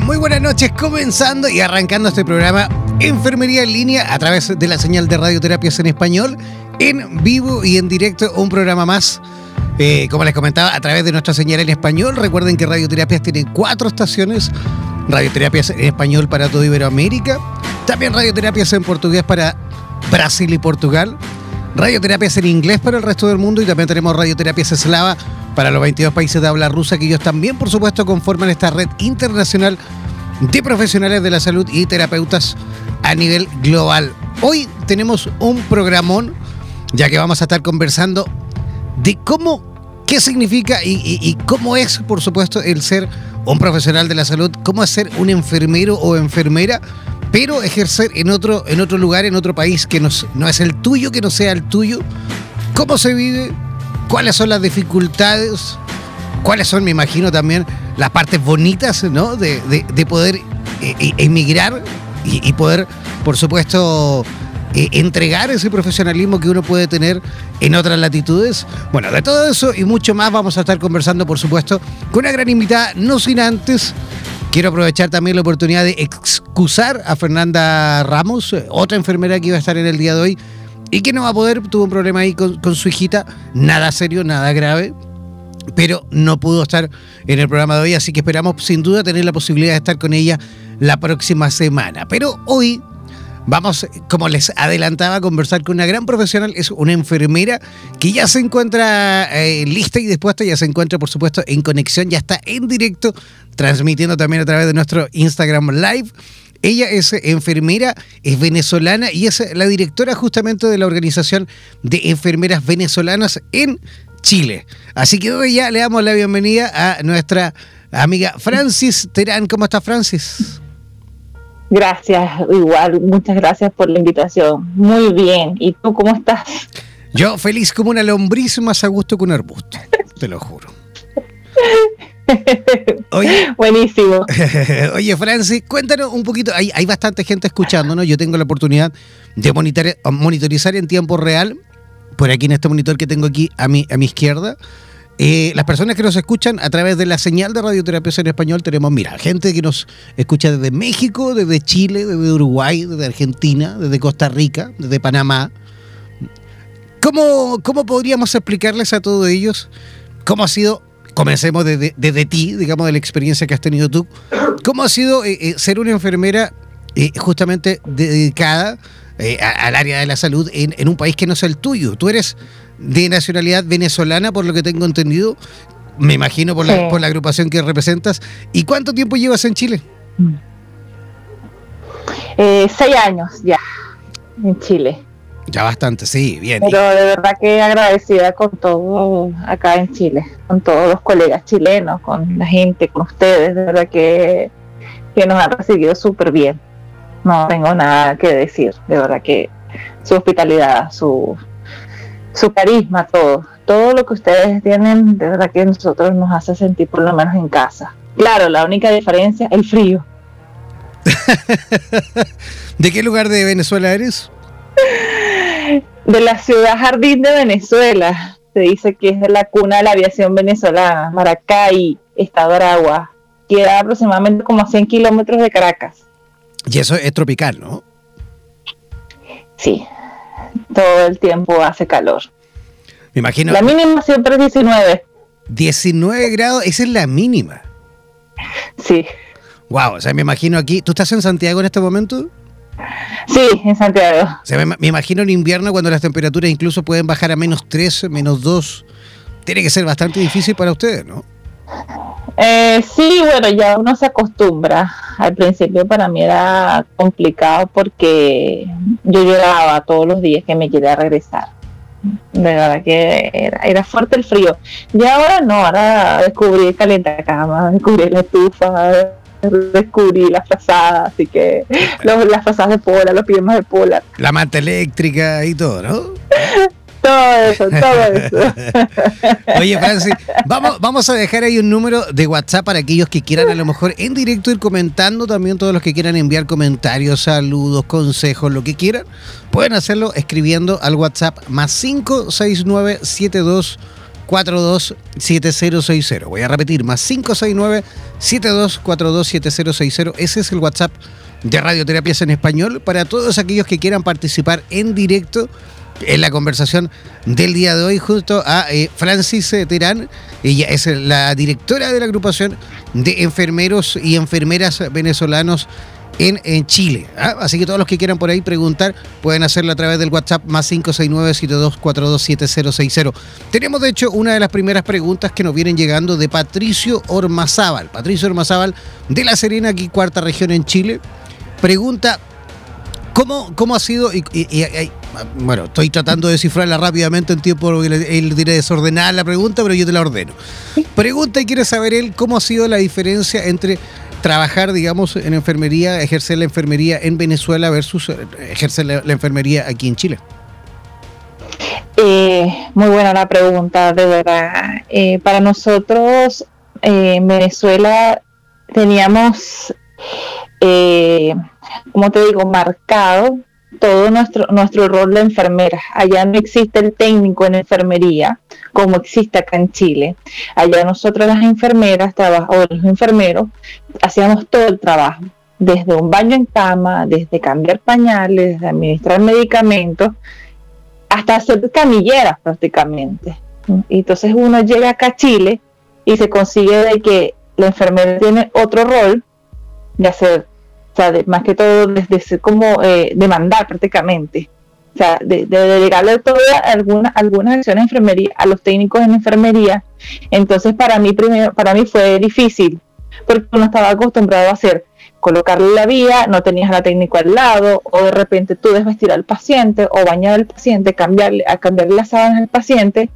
Muy buenas noches, comenzando y arrancando este programa Enfermería en línea a través de la señal de radioterapias en español, en vivo y en directo, un programa más. Eh, como les comentaba, a través de nuestra señal en español. Recuerden que Radioterapias tiene cuatro estaciones. Radioterapias en español para toda Iberoamérica. También radioterapias en portugués para Brasil y Portugal. Radioterapias en inglés para el resto del mundo. Y también tenemos radioterapias eslava para los 22 países de habla rusa, que ellos también, por supuesto, conforman esta red internacional de profesionales de la salud y terapeutas a nivel global. Hoy tenemos un programón, ya que vamos a estar conversando de cómo, qué significa y, cómo es, por supuesto, el ser un profesional de la salud, cómo es ser un enfermero o enfermera, pero ejercer en otro, en otro lugar, en otro país que no, no es el tuyo, que no sea el tuyo, cómo se vive, cuáles son las dificultades, cuáles son, me imagino, también las partes bonitas, ¿no? De, poder eh, eh, emigrar y, poder, por supuesto, eh, entregar ese profesionalismo que uno puede tener en otras latitudes. Bueno, de todo eso y mucho más vamos a estar conversando, por supuesto, con una gran invitada, no sin antes. Quiero aprovechar también la oportunidad de excusar a Fernanda Ramos, otra enfermera que iba a estar en el día de hoy, y que no va a poder, tuvo un problema ahí con, su hijita, nada serio, nada grave, pero no pudo estar en el programa de hoy, así que esperamos sin duda tener la posibilidad de estar con ella la próxima semana. Pero hoy vamos, como les adelantaba, a conversar con una gran profesional, es una enfermera que ya se encuentra eh, lista y dispuesta, ya se encuentra por supuesto en conexión, ya está en directo, transmitiendo también a través de nuestro Instagram Live. Ella es enfermera, es venezolana y es la directora justamente de la Organización de Enfermeras Venezolanas en Chile. Así que hoy ya le damos la bienvenida a nuestra amiga Francis Terán. ¿Cómo está Francis? Gracias, igual, muchas gracias por la invitación. Muy bien. ¿Y tú cómo estás? Yo feliz como una lombriz más a gusto que un arbusto, te lo juro. Oye, Buenísimo. Oye, Francis, cuéntanos un poquito. Hay, hay bastante gente escuchándonos. Yo tengo la oportunidad de monitorizar en tiempo real, por aquí en este monitor que tengo aquí a mi, a mi izquierda. Eh, las personas que nos escuchan a través de la señal de radioterapia en español tenemos, mira, gente que nos escucha desde México, desde Chile, desde Uruguay, desde Argentina, desde Costa Rica, desde Panamá. ¿Cómo, cómo podríamos explicarles a todos ellos cómo ha sido comencemos desde, desde, ti, digamos, de la experiencia que has tenido tú. ¿Cómo ha sido eh, eh, ser una enfermera eh, justamente dedicada al área de la salud en, un país que no es el tuyo? Tú eres de nacionalidad venezolana, por lo que tengo entendido, me imagino por, la, por la agrupación que representas. ¿Y cuánto tiempo llevas en Chile? seis años ya en Chile. Ya bastante, sí, bien. Pero de verdad que agradecida con todo acá en Chile, con todos los colegas chilenos, con la gente, con ustedes, de verdad que, que nos han recibido súper bien. No tengo nada que decir, de verdad que su hospitalidad, su, su carisma, todo, todo lo que ustedes tienen, de verdad que nosotros nos hace sentir por lo menos en casa. Claro, la única diferencia, el frío. ¿De qué lugar de Venezuela eres? de la ciudad Jardín de Venezuela. Se dice que es de la cuna de la aviación venezolana, Maracay, Estado Aragua. Queda aproximadamente como a 100 kilómetros de Caracas. Y eso es tropical, ¿no? Sí, todo el tiempo hace calor. Me imagino. La mínima siempre es 19. 19 grados, esa es la mínima. Sí. Wow, o sea, me imagino aquí. ¿Tú estás en Santiago en este momento? Sí, en Santiago. me, imagino en invierno cuando las temperaturas incluso pueden bajar a menos 3, menos 2. Tiene que ser bastante difícil para ustedes, ¿no? Eh, sí, bueno, ya uno se acostumbra. Al principio para mí era complicado porque yo lloraba todos los días que me quería regresar. De verdad que era, fuerte el frío. Y ahora no, ahora descubrí el cama, descubrí la estufa, descubrí las frazadas, así que las frazadas de polar, los pijamas de polar. La manta eléctrica y todo, ¿no? todo eso, todo eso. Oye, Francis, vamos, vamos a dejar ahí un número de WhatsApp para aquellos que quieran a lo mejor en directo ir comentando, también todos los que quieran enviar comentarios, saludos, consejos, lo que quieran, pueden hacerlo escribiendo al WhatsApp más 56972 427060. Voy a repetir, más 569-7242-7060. Ese es el WhatsApp de Radioterapias en Español para todos aquellos que quieran participar en directo en la conversación del día de hoy junto a eh, Francis Terán. Ella es la directora de la agrupación de enfermeros y enfermeras venezolanos en, Chile. ¿ah? Así que todos los que quieran por ahí preguntar pueden hacerlo a través del WhatsApp más 569-7242-7060. Tenemos de hecho una de las primeras preguntas que nos vienen llegando de Patricio Ormazábal. Patricio Ormazábal de La Serena, aquí cuarta región en Chile. Pregunta, ¿cómo, cómo ha sido? Y, bueno, estoy tratando de descifrarla rápidamente en tiempo, él diré desordenar la pregunta, pero yo te la ordeno. Pregunta y quiere saber él cómo ha sido la diferencia entre trabajar, digamos, en enfermería, ejercer la enfermería en Venezuela versus eh, ejercer la, enfermería aquí en Chile? Eh, muy buena la pregunta, de verdad. Eh, para nosotros en Venezuela teníamos, como te digo, marcado todo nuestro, nuestro rol de enfermera. Allá no existe el técnico en enfermería como existe acá en Chile. Allá nosotros las enfermeras o los enfermeros hacíamos todo el trabajo, desde un baño en cama, desde cambiar pañales, desde administrar medicamentos, hasta hacer camilleras prácticamente. Y entonces uno llega acá a Chile y se consigue de que la enfermera tiene otro rol de hacer o sea, más que todo desde ser como eh, demandar prácticamente, o sea, de, de delegarle todas algunas algunas acciones de enfermería a los técnicos en enfermería. Entonces, para mí primero, para mí fue difícil, porque uno estaba acostumbrado a hacer colocarle la vía, no tenías a la técnica al lado, o de repente tú desvestir al paciente, o bañar al paciente, cambiarle, a cambiarle las sábanas al paciente.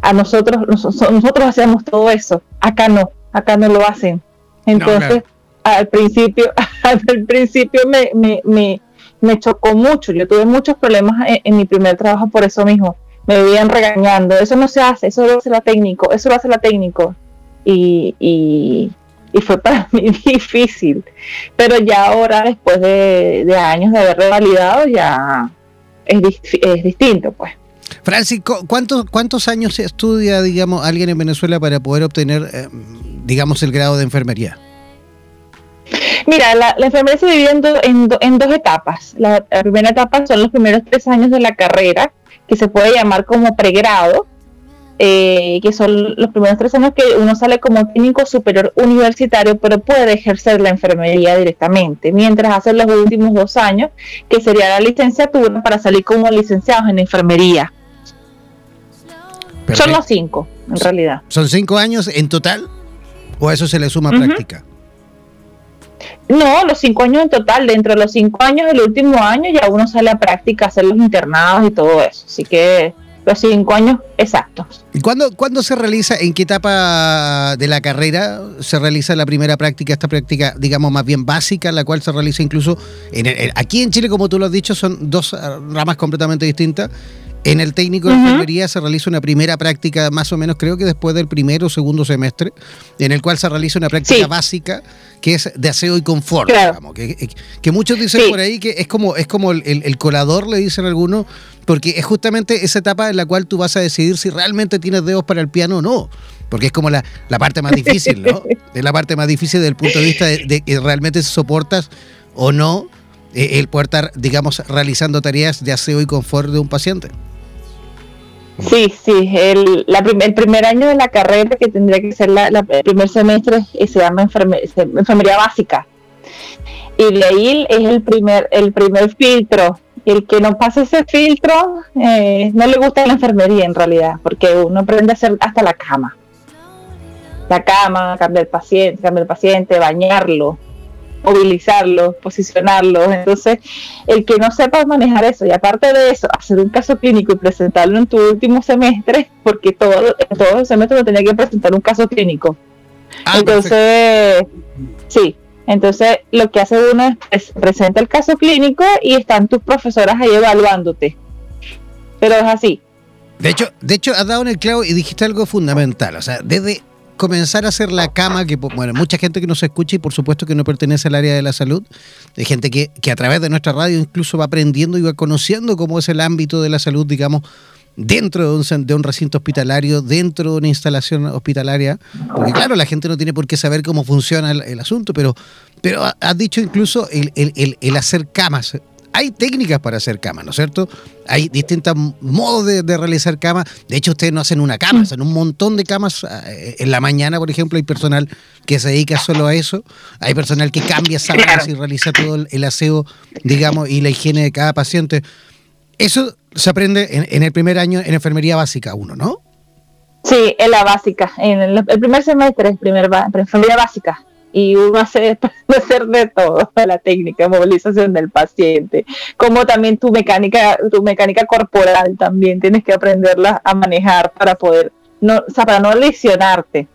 A nosotros, nosotros, hacemos todo eso. Acá no, acá no lo hacen. Entonces, al principio, al principio me, me, me, me, chocó mucho. Yo tuve muchos problemas en, mi primer trabajo por eso mismo. Me vivían regañando. Eso no se hace, eso lo hace la técnico, eso lo hace la técnico. y, y, fue para mí difícil. Pero ya ahora, después de, años de haber revalidado, ya es, es distinto, pues. Francisco, ¿cuántos, ¿cuántos años estudia, digamos, alguien en Venezuela para poder obtener, eh, digamos, el grado de enfermería? Mira, la, enfermería se divide en, en, dos etapas. La, primera etapa son los primeros tres años de la carrera, que se puede llamar como pregrado, eh, que son los primeros tres años que uno sale como técnico superior universitario, pero puede ejercer la enfermería directamente, mientras hace los últimos dos años, que sería la licenciatura para salir como licenciados en enfermería. Son los cinco, en realidad. ¿Son cinco años en total? ¿O eso se le suma práctica? No, los cinco años en total. Dentro de los cinco años, el último año, ya uno sale a práctica, hacer los internados y todo eso. Así que los cinco años exactos. ¿Y cuándo, cuándo se realiza, en qué etapa de la carrera se realiza la primera práctica, esta práctica, digamos, más bien básica, la cual se realiza incluso en aquí en Chile, como tú lo has dicho, son dos ramas completamente distintas. En el técnico de enfermería se realiza una primera práctica, más o menos creo que después del primero o segundo semestre, en el cual se realiza una práctica básica que es de aseo y confort. que, muchos dicen por ahí que es como, es como el, colador, le dicen algunos, porque es justamente esa etapa en la cual tú vas a decidir si realmente tienes dedos para el piano o no. Porque es como la, parte más difícil, ¿no? es la parte más difícil desde el punto de vista de, que realmente soportas o no eh, el poder estar, digamos, realizando tareas de aseo y confort de un paciente. Sí, sí, el, el primer año de la carrera que tendría que ser la, primer semestre eh, se llama enfermería básica. Y de ahí es el primer, el primer filtro. El que no pasa ese filtro eh, no le gusta la enfermería en realidad, porque uno aprende a hacer hasta la cama. La cama, cambiar el paciente, cambiar el paciente, bañarlo, movilizarlos, posicionarlos. Entonces, el que no sepa manejar eso y aparte de eso, hacer un caso clínico y presentarlo en tu último semestre, porque todo, en todos los semestres tenía que presentar un caso clínico. Ah, entonces, sí, entonces lo que hace uno es presenta el caso clínico y están tus profesoras ahí evaluándote. Pero es así. De hecho, de hecho, has dado en el clavo y dijiste algo fundamental. O sea, desde comenzar a hacer la cama, que bueno, mucha gente que nos escucha y por supuesto que no pertenece al área de la salud, hay gente que, que a través de nuestra radio incluso va aprendiendo y va conociendo cómo es el ámbito de la salud, digamos, dentro de un, de un, recinto hospitalario, dentro de una instalación hospitalaria, porque claro, la gente no tiene por qué saber cómo funciona el, asunto, pero, pero has dicho incluso el, el, el, hacer camas, hay técnicas para hacer cama, ¿no es cierto? Hay distintos modos de, realizar cama. De hecho, ustedes no hacen una cama, hacen un montón de camas. Eh, en la mañana, por ejemplo, hay personal que se dedica solo a eso. Hay personal que cambia sábanas y realiza todo el aseo, digamos, y la higiene de cada paciente. Eso se aprende en, el primer año en enfermería básica uno, ¿no? Sí, en la básica, en el, primer semestre, en primer, enfermería básica y uno hace hacer de todo, la técnica de movilización del paciente, como también tu mecánica, tu mecánica corporal también tienes que aprenderla a manejar para poder, no, o sea, para no lesionarte.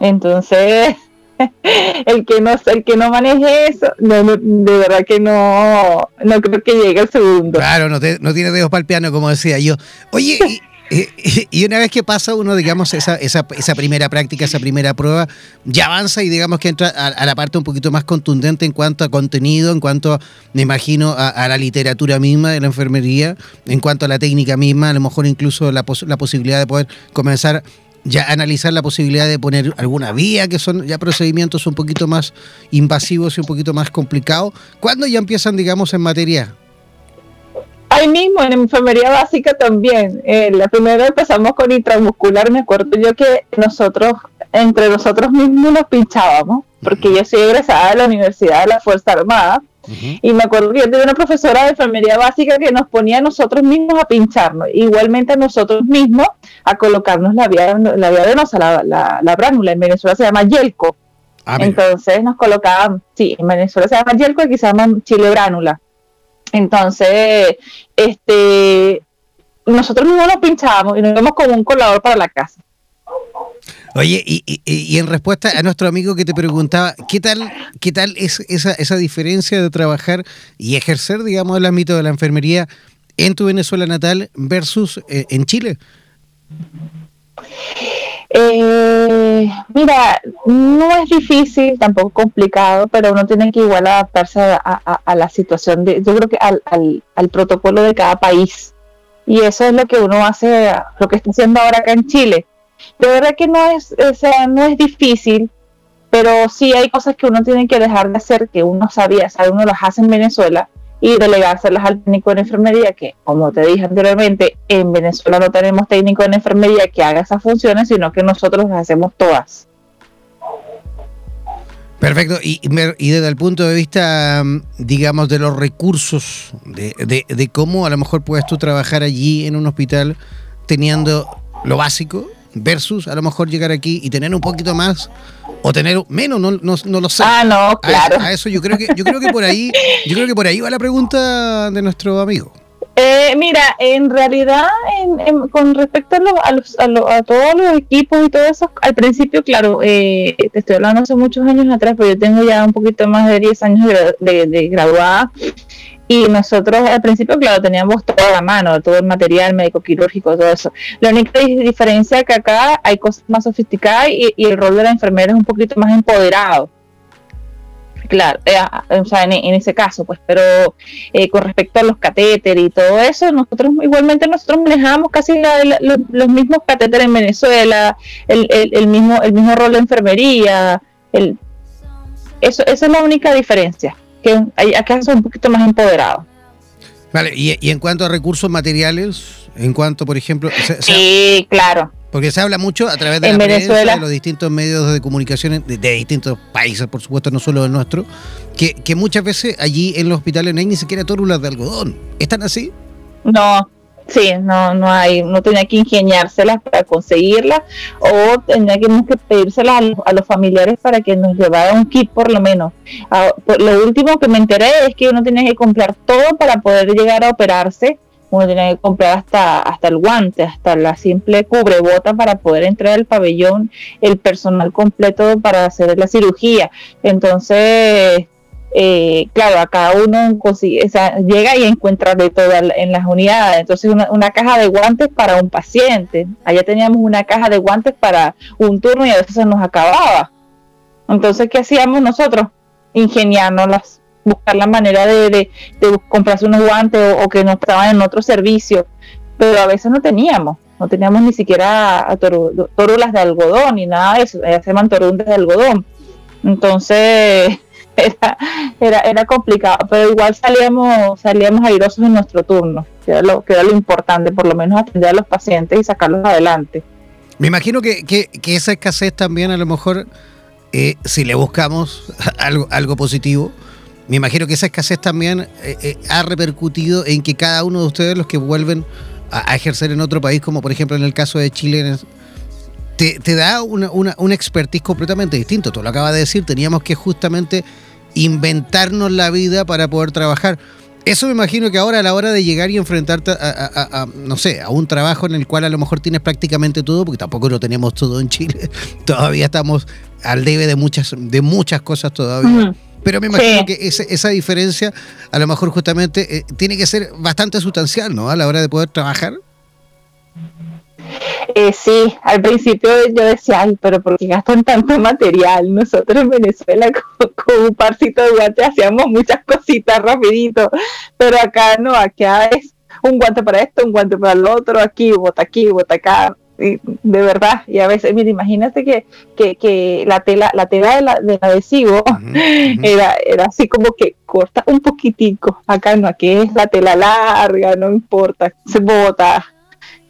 Entonces, el que no el que no maneje eso, de verdad que no, no creo que llegue al segundo. Claro, no, no tiene dedos para el piano, como decía yo. Oye, y una vez que pasa uno, digamos, esa, esa, esa, primera práctica, esa primera prueba, ya avanza y digamos que entra a, la parte un poquito más contundente en cuanto a contenido, en cuanto, me imagino, a, la literatura misma de la enfermería, en cuanto a la técnica misma, a lo mejor incluso la, la posibilidad de poder comenzar ya a analizar la posibilidad de poner alguna vía, que son ya procedimientos un poquito más invasivos y un poquito más complicados. ¿Cuándo ya empiezan, digamos, en materia? Ahí mismo, en enfermería básica también. Eh, la primera empezamos con intramuscular. Me acuerdo yo que nosotros, entre nosotros mismos, nos pinchábamos, porque yo soy egresada de la Universidad de la Fuerza Armada. Y me acuerdo que yo tenía una profesora de enfermería básica que nos ponía a nosotros mismos a pincharnos, igualmente a nosotros mismos a colocarnos la vía, la vía venosa, la, la, la bránula. En Venezuela se llama yelco. Ah, Entonces nos colocaban, sí, en Venezuela se llama yelco, aquí se llama chile bránula. Entonces, este, nosotros mismos nos pinchábamos y nos íbamos con un colador para la casa. Oye, y, en respuesta a nuestro amigo que te preguntaba, ¿qué tal, qué tal es esa, esa diferencia de trabajar y ejercer, digamos, el ámbito de la enfermería en tu Venezuela natal versus eh, en Chile? Eh, mira, no es difícil, tampoco complicado, pero uno tiene que igual adaptarse a, la situación, de, yo creo que al, al, protocolo de cada país. Y eso es lo que uno hace, lo que está haciendo ahora acá en Chile. De verdad que no es, o sea, no es difícil, pero sí hay cosas que uno tiene que dejar de hacer que uno sabía, o uno las hace en Venezuela y delegárselas al técnico en enfermería, que como te dije anteriormente, en Venezuela no tenemos técnico en enfermería que haga esas funciones, sino que nosotros las hacemos todas. Perfecto, y, desde el punto de vista, digamos, de los recursos, de, de, de cómo a lo mejor puedes tú trabajar allí en un hospital teniendo lo básico versus a lo mejor llegar aquí y tener un poquito más o tener menos, no, no, lo sé. Ah, no, claro. A eso, yo creo que yo creo que por ahí yo creo que por ahí va la pregunta de nuestro amigo. Eh, mira, en realidad, con respecto a, los, a, todos los equipos y todo eso, al principio, claro, eh, te estoy hablando hace muchos años atrás, pero yo tengo ya un poquito más de 10 años de, graduada y nosotros al principio, claro, teníamos toda la mano, todo el material médico quirúrgico, todo eso. La única diferencia es que acá hay cosas más sofisticadas y, el rol de la enfermera es un poquito más empoderado. Claro, eh, ah, o sea, en, ese caso, pues, pero eh, con respecto a los catéteres y todo eso, nosotros igualmente nosotros manejamos casi los, mismos catéteres en Venezuela, el, el, mismo el mismo rol de enfermería, el, eso, esa es la única diferencia que acá son un poquito más empoderados. Vale, y, en cuanto a recursos materiales, en cuanto, por ejemplo... sí, claro. Porque se habla mucho a través de la Venezuela, de los distintos medios de comunicación de, distintos países, por supuesto, no solo el nuestro, que, que muchas veces allí en los hospitales no hay ni siquiera tórulas de algodón. ¿Están así? No, Sí, no, no hay, no tenía que ingeniárselas para conseguirlas o tenía que pedírselas a los, familiares para que nos llevara un kit por lo menos. Ah, lo último que me enteré es que uno tenía que comprar todo para poder llegar a operarse. Uno tenía que comprar hasta, hasta el guante, hasta la simple cubrebota para poder entrar al pabellón, el personal completo para hacer la cirugía. Entonces, eh, claro, a cada uno llega y encuentra de todo en las unidades. Entonces, una, caja de guantes para un paciente. Allá teníamos una caja de guantes para un turno y a veces se nos acababa. Entonces, ¿qué hacíamos nosotros? Ingeniárnoslas, buscar la manera de, comprarse unos guantes o, que nos estaban en otro servicio. Pero a veces no teníamos, no teníamos ni siquiera torulas de algodón ni nada de eso. se llaman torulas de algodón. Entonces, era, era, era complicado, pero igual salíamos, salíamos airosos en nuestro turno, que era, lo, que era lo importante, por lo menos atender a los pacientes y sacarlos adelante. Me imagino que, que, esa escasez también a lo mejor, eh, si le buscamos algo, algo positivo, me imagino que esa escasez también eh, eh, ha repercutido en que cada uno de ustedes, los que vuelven a, ejercer en otro país, como por ejemplo en el caso de Chile, te, te da una, una, una expertise completamente distinto. Tú lo acabas de decir, teníamos que justamente inventarnos la vida para poder trabajar. Eso me imagino que ahora a la hora de llegar y enfrentarte a, no sé, a un trabajo en el cual a lo mejor tienes prácticamente todo, porque tampoco lo tenemos todo en Chile, todavía estamos al debe de muchas, de muchas cosas todavía. Pero me imagino que esa diferencia a lo mejor justamente eh, tiene que ser bastante sustancial, ¿no? A la hora de poder trabajar. Eh, sí, al principio yo decía, ay, pero ¿por qué gastan tanto material? Nosotros en Venezuela con, un parcito de guantes hacíamos muchas cositas rapidito, pero acá no, acá es un guante para esto, un guante para el otro, aquí, bota aquí, bota acá, de verdad, y a veces, mira, imagínate que, que, que la tela, la tela del adhesivo Era, era así como que corta un poquitico, acá no, aquí es la tela larga, no importa, se bota,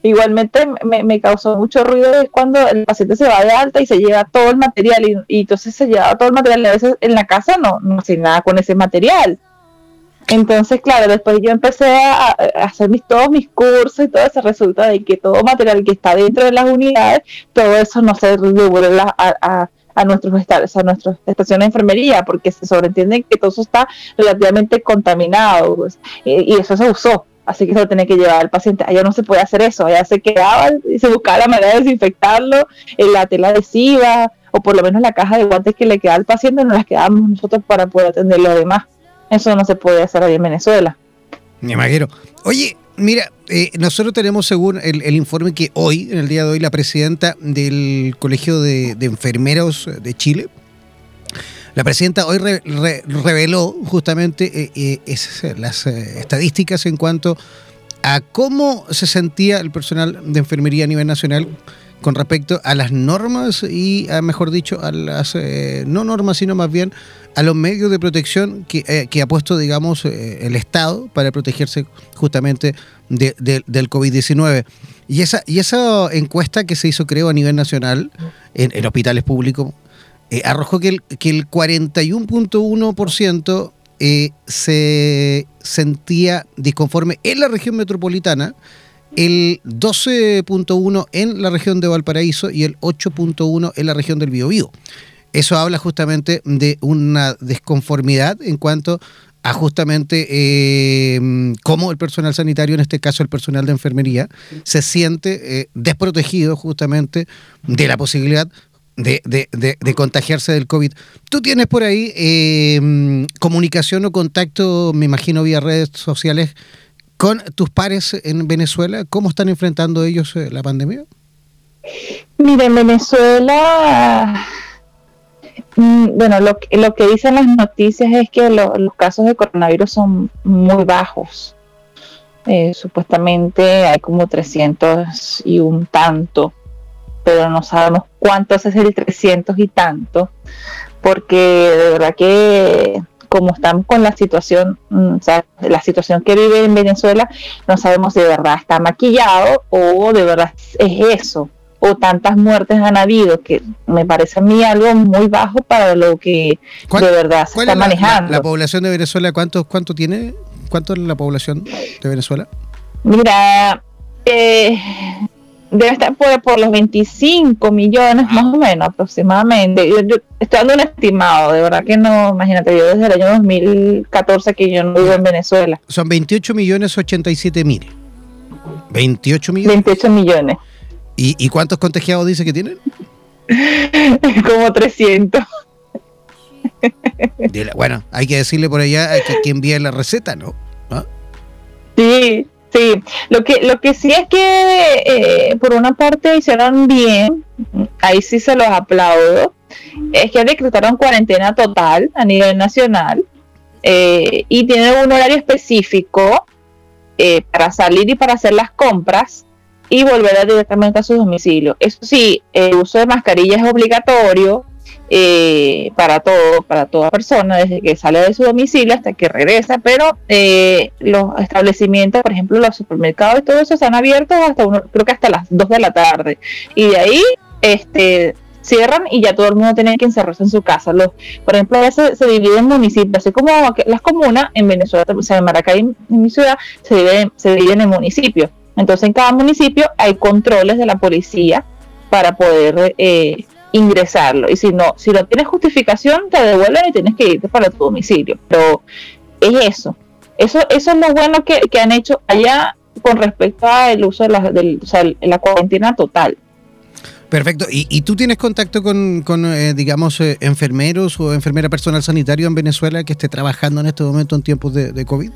Igualmente me, causó mucho ruido cuando el paciente se va de alta y se lleva todo el material y, entonces se lleva todo el material. Y a veces en la casa no, no hace nada con ese material. Entonces, claro, después yo empecé a, hacer mis, todos mis cursos y todo eso, resulta de que todo material que está dentro de las unidades, todo eso no se devuelve a, a, nuestros a nuestras estaciones de enfermería, porque se sobreentiende que todo eso está relativamente contaminado pues, y eso se usó así que se lo tenía que llevar al paciente. Allá no se puede hacer eso, allá se quedaba y se buscaba la manera de desinfectarlo en la tela adhesiva o por lo menos la caja de guantes que le queda al paciente no las quedábamos nosotros para poder atender lo demás. Eso no se puede hacer ahí en Venezuela. Me imagino. Oye, Mira, eh, nosotros tenemos según el, informe que hoy, en el día de hoy, la presidenta del Colegio de, Enfermeros de Chile, la presidenta hoy reveló justamente eh, eh, las estadísticas en cuanto a cómo se sentía el personal de enfermería a nivel nacional con respecto a las normas y, a, mejor dicho, a las no normas, sino más bien a los medios de protección que, eh, ha puesto, digamos, eh, el Estado para protegerse justamente del COVID-19. Y esa, y esa encuesta que se hizo, creo, a nivel nacional, en, hospitales públicos, eh, arrojó que el, que el 41.1% se sentía disconforme en la región metropolitana, el 12.1% en la región de Valparaíso y el 8.1% en la región del Biobío. Eso habla justamente de una desconformidad en cuanto a justamente eh, cómo el personal sanitario, en este caso el personal de enfermería, se siente eh, desprotegido justamente de la posibilidad de, contagiarse del COVID. ¿Tú tienes por ahí eh, comunicación o contacto, me imagino, vía redes sociales con tus pares en Venezuela? ¿Cómo están enfrentando ellos la pandemia? Mira, en Venezuela Mm, bueno, lo, lo que dicen las noticias es que los casos de coronavirus son muy bajos. Eh, supuestamente hay como 300 y un tanto, pero no sabemos cuántos es el 300 y tanto, porque de verdad que como estamos con la situación, mm, o sea, la situación que vive en Venezuela, no sabemos si de verdad está maquillado o de verdad es eso o tantas muertes han habido, que me parece a mí algo muy bajo para lo que de verdad se está manejando. La, población de Venezuela cuánto, cuánto tiene? ¿Cuánto es la población de Venezuela? Mira, eh, debe estar por, los 25 millones más o menos aproximadamente. Yo, estoy dando un estimado, de verdad que no, imagínate, yo desde el año 2014 que yo no vivo en Venezuela. Son 28 millones 87 mil. 28 millones. 28 millones. ¿Y, cuántos contagiados dice que tienen? Como 300. bueno, hay que decirle por allá que, que envíe la receta, ¿no? ¿Ah? Sí, sí. Lo que, lo que sí es que eh, por una parte hicieron bien, ahí sí se los aplaudo, es que decretaron cuarentena total a nivel nacional eh, y tienen un horario específico eh, para salir y para hacer las compras y volver directamente a su domicilio. Eso sí, el uso de mascarilla es obligatorio eh, para todo, para toda persona, desde que sale de su domicilio hasta que regresa, pero eh, los establecimientos, por ejemplo, los supermercados y todo eso están abiertos hasta uno, creo que hasta las 2 de la tarde. Y de ahí este cierran y ya todo el mundo tiene que encerrarse en su casa. Los, por ejemplo, a se, se dividen en municipios, así como las comunas en Venezuela, o sea, en Maracay, en mi ciudad, se dividen, se dividen en municipios. Entonces en cada municipio hay controles de la policía para poder eh, ingresarlo. Y si no, si no tienes justificación, te devuelven y tienes que irte para tu domicilio. Pero es eso. Eso, eso es lo bueno que, han hecho allá con respecto al uso de la, del, o sea, la cuarentena total. Perfecto. ¿Y, tú tienes contacto con, eh, digamos, eh, enfermeros o enfermera personal sanitario en Venezuela que esté trabajando en este momento en tiempos de COVID?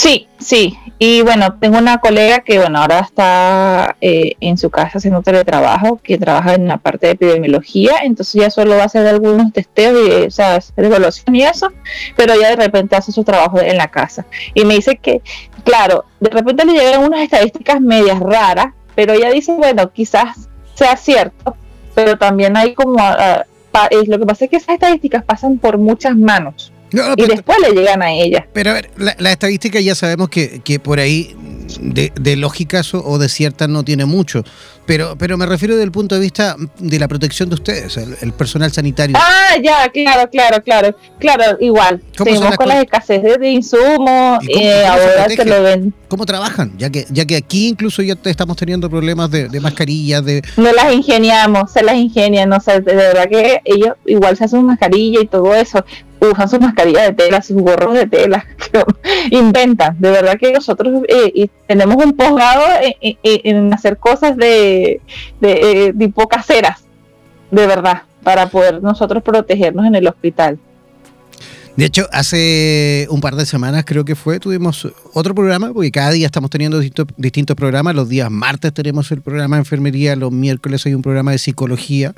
Sí, sí. Y bueno, tengo una colega que, bueno, ahora está eh, en su casa haciendo teletrabajo, que trabaja en la parte de epidemiología, entonces ya solo va a hacer algunos testeos y, o hacer evaluación y eso, pero ya de repente hace su trabajo en la casa. Y me dice que, claro, de repente le llegan unas estadísticas medias raras, pero ella dice, bueno, quizás sea cierto, pero también hay como, uh, lo que pasa es que esas estadísticas pasan por muchas manos y después le llegan a ella. Pero a ver, la, estadística ya sabemos que, que por ahí de, de lógicas o de ciertas no tiene mucho. Pero, pero me refiero desde el punto de vista de la protección de ustedes, el, personal sanitario. Ah, ya, claro, claro, claro. Claro, igual. Seguimos con las escasez de, insumos, eh, ahora se lo ven. ¿Cómo trabajan? Ya que, ya que aquí incluso ya estamos teniendo problemas de, de mascarillas, de... No las ingeniamos, se las ingenian, no sé, de verdad que ellos igual se hacen mascarilla y todo eso, usan sus mascarillas de tela, sus gorros de tela, inventan. De verdad que nosotros eh, tenemos un posgrado en, hacer cosas de, de, eh, tipo caseras, de verdad, para poder nosotros protegernos en el hospital. De hecho, hace un par de semanas creo que fue, tuvimos otro programa, porque cada día estamos teniendo distintos, distintos programas. Los días martes tenemos el programa de enfermería, los miércoles hay un programa de psicología.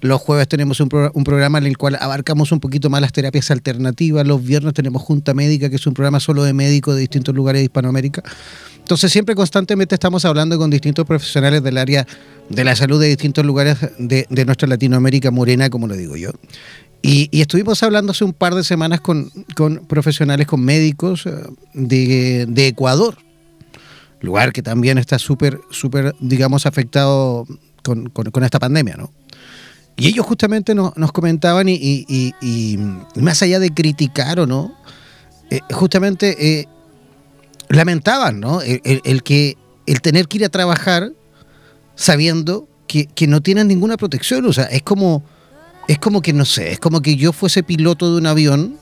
Los jueves tenemos un, un, programa en el cual abarcamos un poquito más las terapias alternativas. Los viernes tenemos Junta Médica, que es un programa solo de médicos de distintos lugares de Hispanoamérica. Entonces siempre constantemente estamos hablando con distintos profesionales del área de la salud de distintos lugares de, nuestra Latinoamérica morena, como lo digo yo. Y, estuvimos hablando hace un par de semanas con, profesionales, con médicos eh, de, de, Ecuador, lugar que también está súper, súper, digamos, afectado con, con, esta pandemia, ¿no? Y ellos justamente nos, nos comentaban y, más allá de criticar o no, eh, justamente eh, lamentaban, ¿no? El, que el tener que ir a trabajar sabiendo que, que no tienen ninguna protección, o sea, es como es como que, no sé, es como que yo fuese piloto de un avión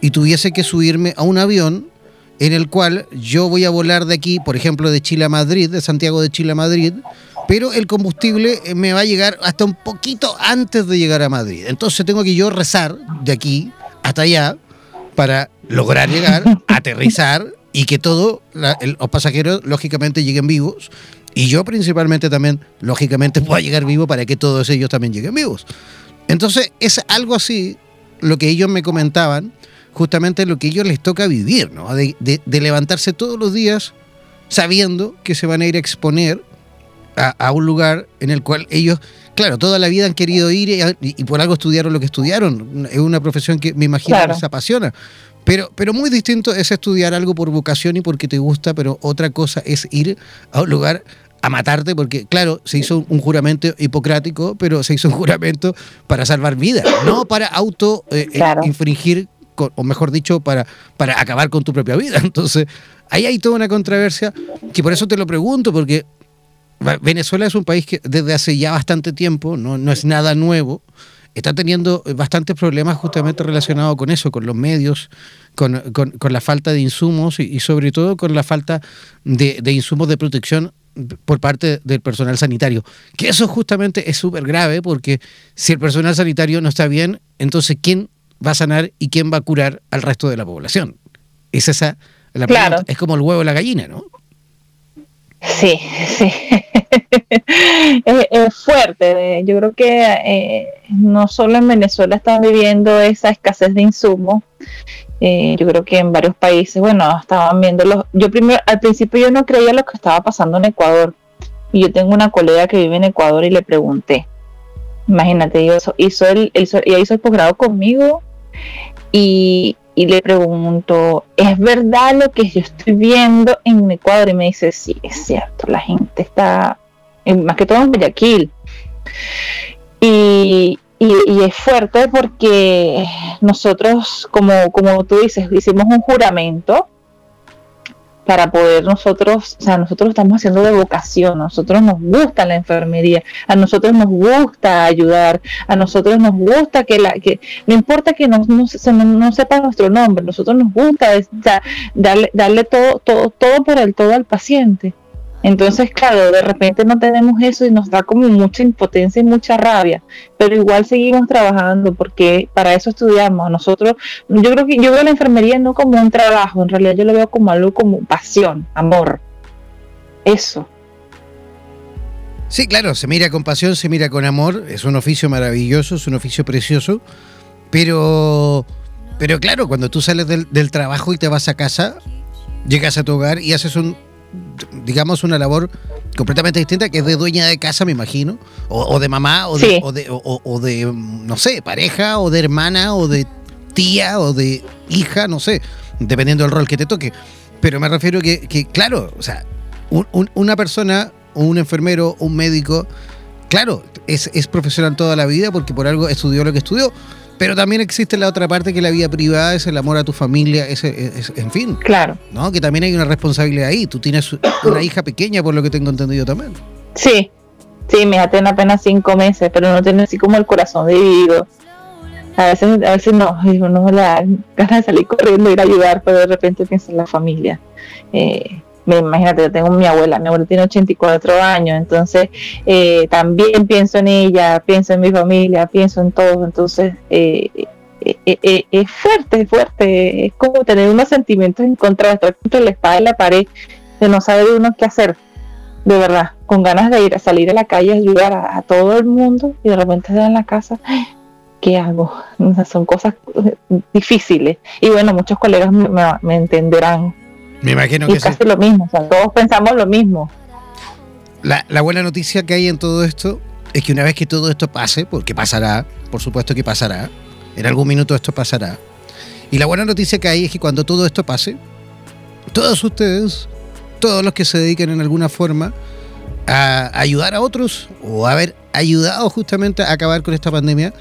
y tuviese que subirme a un avión en el cual yo voy a volar de aquí, por ejemplo, de Chile a Madrid, de Santiago de Chile a Madrid, pero el combustible eh, me va a llegar hasta un poquito antes de llegar a Madrid. Entonces tengo que yo rezar de aquí hasta allá para lograr llegar, aterrizar y que todos los pasajeros lógicamente lleguen vivos y yo principalmente también lógicamente pueda llegar vivo para que todos ellos también lleguen vivos. Entonces es algo así lo que ellos me comentaban, justamente lo que ellos les toca vivir, ¿no? De, levantarse todos los días sabiendo que se van a ir a exponer a, un lugar en el cual ellos, claro, toda la vida han querido ir y, por algo estudiaron lo que estudiaron. Es una profesión que me imagino que les apasiona. Pero, pero muy distinto es estudiar algo por vocación y porque te gusta, pero otra cosa es ir a un lugar a matarte, porque claro, se hizo un juramento hipocrático, pero se hizo un juramento para salvar vidas, no para auto eh, eh, infringir, o mejor dicho, para, para acabar con tu propia vida. Entonces, ahí hay toda una controversia, que por eso te lo pregunto, porque Venezuela es un país que desde hace ya bastante tiempo, no, no es nada nuevo, está teniendo bastantes problemas justamente relacionados con eso, con los medios, con, con, con la falta de insumos y, y, sobre todo con la falta de, de insumos de protección por parte del personal sanitario. Que eso justamente es súper grave porque si el personal sanitario no está bien, entonces ¿quién va a sanar y quién va a curar al resto de la población? Es esa la pregunta. Es como el huevo y la gallina, ¿no? Sí, sí. es, fuerte. Yo creo que eh, no solo en Venezuela están viviendo esa escasez de insumos, eh, yo creo que en varios países, bueno, estaban viendo los. Yo primero, al principio yo no creía lo que estaba pasando en Ecuador. Y yo tengo una colega que vive en Ecuador y le pregunté. Imagínate, hizo, hizo el, hizo el posgrado conmigo y, le pregunto, ¿es verdad lo que yo estoy viendo en Ecuador? Y me dice, sí, es cierto, la gente está, más que todo en Guayaquil. Y, y, es fuerte porque nosotros, como, como tú dices, hicimos un juramento para poder nosotros, o sea, nosotros estamos haciendo de vocación, nosotros nos gusta la enfermería, a nosotros nos gusta ayudar, a nosotros nos gusta que la, que no importa que no, no, no sepa nuestro nombre, nosotros nos gusta darle, darle todo, todo, todo por el todo al paciente. Entonces, claro, de repente no tenemos eso y nos da como mucha impotencia y mucha rabia, pero igual seguimos trabajando porque para eso estudiamos. Nosotros, yo creo que yo veo la enfermería no como un trabajo, en realidad yo lo veo como algo como pasión, amor. Eso. Sí, claro, se mira con pasión, se mira con amor, es un oficio maravilloso, es un oficio precioso, pero, pero claro, cuando tú sales del, del trabajo y te vas a casa, llegas a tu hogar y haces un digamos, una labor completamente distinta que es de dueña de casa, me imagino, o, de mamá, o de, o, de, no sé, pareja, o de hermana, o de tía, o de hija, no sé, dependiendo del rol que te toque. Pero me refiero que, que claro, o sea, una persona, un enfermero, un médico, claro, es, es profesional toda la vida porque por algo estudió lo que estudió, pero también existe la otra parte que la vida privada es el amor a tu familia, es, en fin. Claro. ¿no? Que también hay una responsabilidad ahí. Tú tienes una hija pequeña, por lo que tengo entendido también. Sí, sí, mi hija tiene apenas cinco meses, pero no tiene así como el corazón dividido. A veces, a veces no, no la ganas de salir corriendo, ir a ayudar, pero de repente piensa en la familia. Eh, imagínate, yo tengo mi abuela, mi abuela tiene 84 años, entonces eh, también pienso en ella, pienso en mi familia, pienso en todo, entonces eh, es fuerte, es fuerte, es como tener unos sentimientos en contra, de estar contra la espada y la pared, de no saber uno qué hacer, de verdad, con ganas de ir a salir a la calle ayudar a, todo el mundo y de repente estar en la casa, ¿qué hago? son cosas difíciles. Y bueno, muchos colegas me, entenderán. Me imagino que lo mismo, todos pensamos lo mismo. La, la buena noticia que hay en todo esto es que una vez que todo esto pase, porque pasará, por supuesto que pasará, en algún minuto esto pasará. Y la buena noticia que hay es que cuando todo esto pase, todos ustedes, todos los que se dediquen en alguna forma a ayudar a otros o a haber ayudado justamente a acabar con esta pandemia,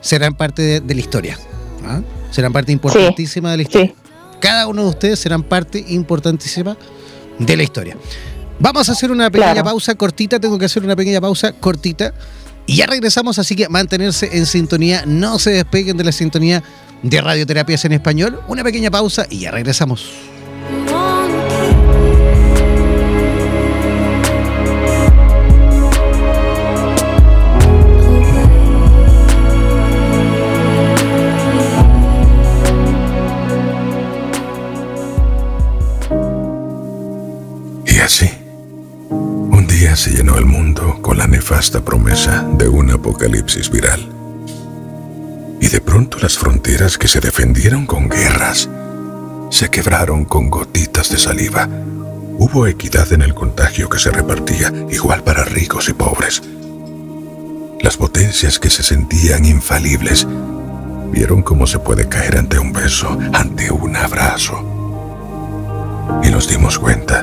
serán parte de, la historia. ¿ah? Serán parte importantísima de la historia. Cada uno de ustedes serán parte importantísima de la historia. Vamos a hacer una pequeña pausa cortita, tengo que hacer una pequeña pausa cortita. Y ya regresamos, así que mantenerse en sintonía, no se despeguen de la sintonía de Radioterapias en Español. Una pequeña pausa y ya regresamos. Se llenó el mundo con la nefasta promesa de un apocalipsis viral. Y de pronto las fronteras que se defendieron con guerras se quebraron con gotitas de saliva. Hubo equidad en el contagio que se repartía igual para ricos y pobres. Las potencias que se sentían infalibles vieron cómo se puede caer ante un beso, ante un abrazo. Y nos dimos cuenta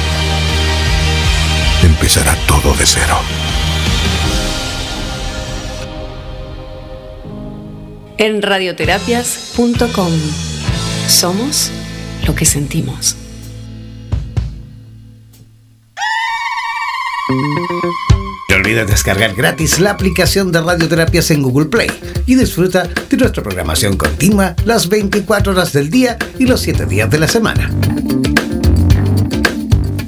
empezará todo de cero. En radioterapias.com somos lo que sentimos. No olvides descargar gratis la aplicación de radioterapias en Google Play y disfruta de nuestra programación continua las 24 horas del día y los 7 días de la semana.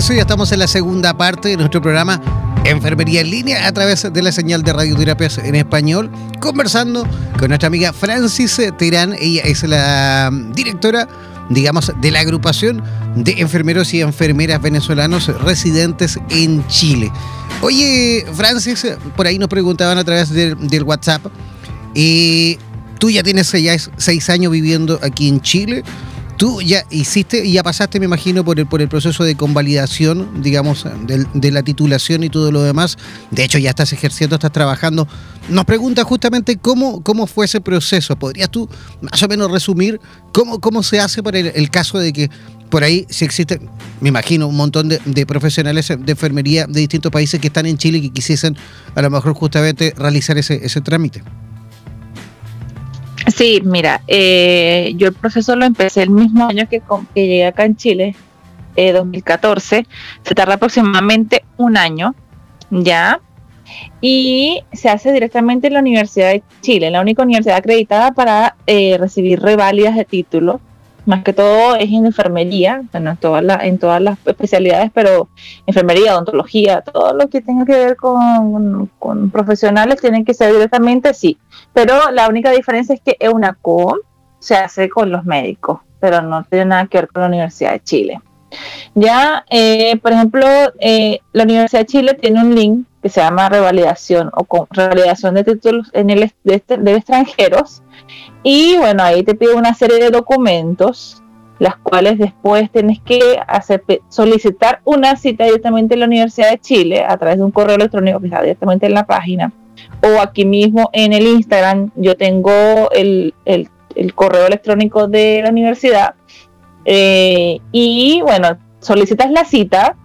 De regreso y estamos en la segunda parte de nuestro programa Enfermería en línea a través de la señal de radioterapias en español, conversando con nuestra amiga Francis Terán. Ella es la directora, digamos, de la agrupación de enfermeros y enfermeras venezolanos residentes en Chile. Oye, Francis, por ahí nos preguntaban a través del WhatsApp, eh, tú ya tienes seis, seis años viviendo aquí en Chile. Tú ya hiciste y ya pasaste, me imagino, por el, por el proceso de convalidación, digamos, de, la titulación y todo lo demás. De hecho, ya estás ejerciendo, estás trabajando. Nos pregunta justamente cómo, cómo fue ese proceso. ¿Podrías tú más o menos resumir cómo, cómo se hace para el, caso de que por ahí si existen, me imagino, un montón de, profesionales de enfermería de distintos países que están en Chile y que quisiesen a lo mejor justamente realizar ese, ese trámite? Sí, mira, eh, yo el proceso lo empecé el mismo año que, que llegué acá en Chile, 2014. Eh, se tarda aproximadamente un año, ¿ya? Y se hace directamente en la Universidad de Chile, la única universidad acreditada para eh, recibir reválidas de título más que todo es en enfermería, bueno, en todas, en todas las especialidades, pero enfermería, odontología, todo lo que tenga que ver con, profesionales tienen que ser directamente, sí. Pero la única diferencia es que EUNACOM se hace con los médicos, pero no tiene nada que ver con la Universidad de Chile. Ya, eh, por ejemplo, eh, la Universidad de Chile tiene un link que se llama revalidación o con revalidación de títulos en el de, de extranjeros y bueno, ahí te pide una serie de documentos, las cuales después tienes que hacer, solicitar una cita directamente en la Universidad de Chile a través de un correo electrónico que está directamente en la página. O aquí mismo en el Instagram yo tengo el, correo electrónico de la universidad. Eh, y bueno, solicitas la cita.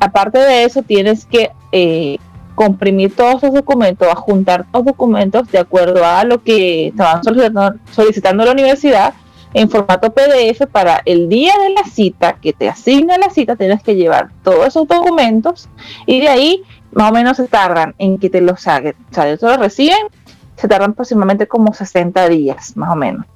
Aparte de eso, tienes que eh, comprimir todos los documentos, a juntar los documentos de acuerdo a lo que estaban solicitando, la universidad en formato PDF para el día de la cita, que te asigna la cita, tienes que llevar todos esos documentos y de ahí más o menos se tardan en que te los hagan. O sea, ellos lo reciben, se tardan aproximadamente como 60 días, más o menos.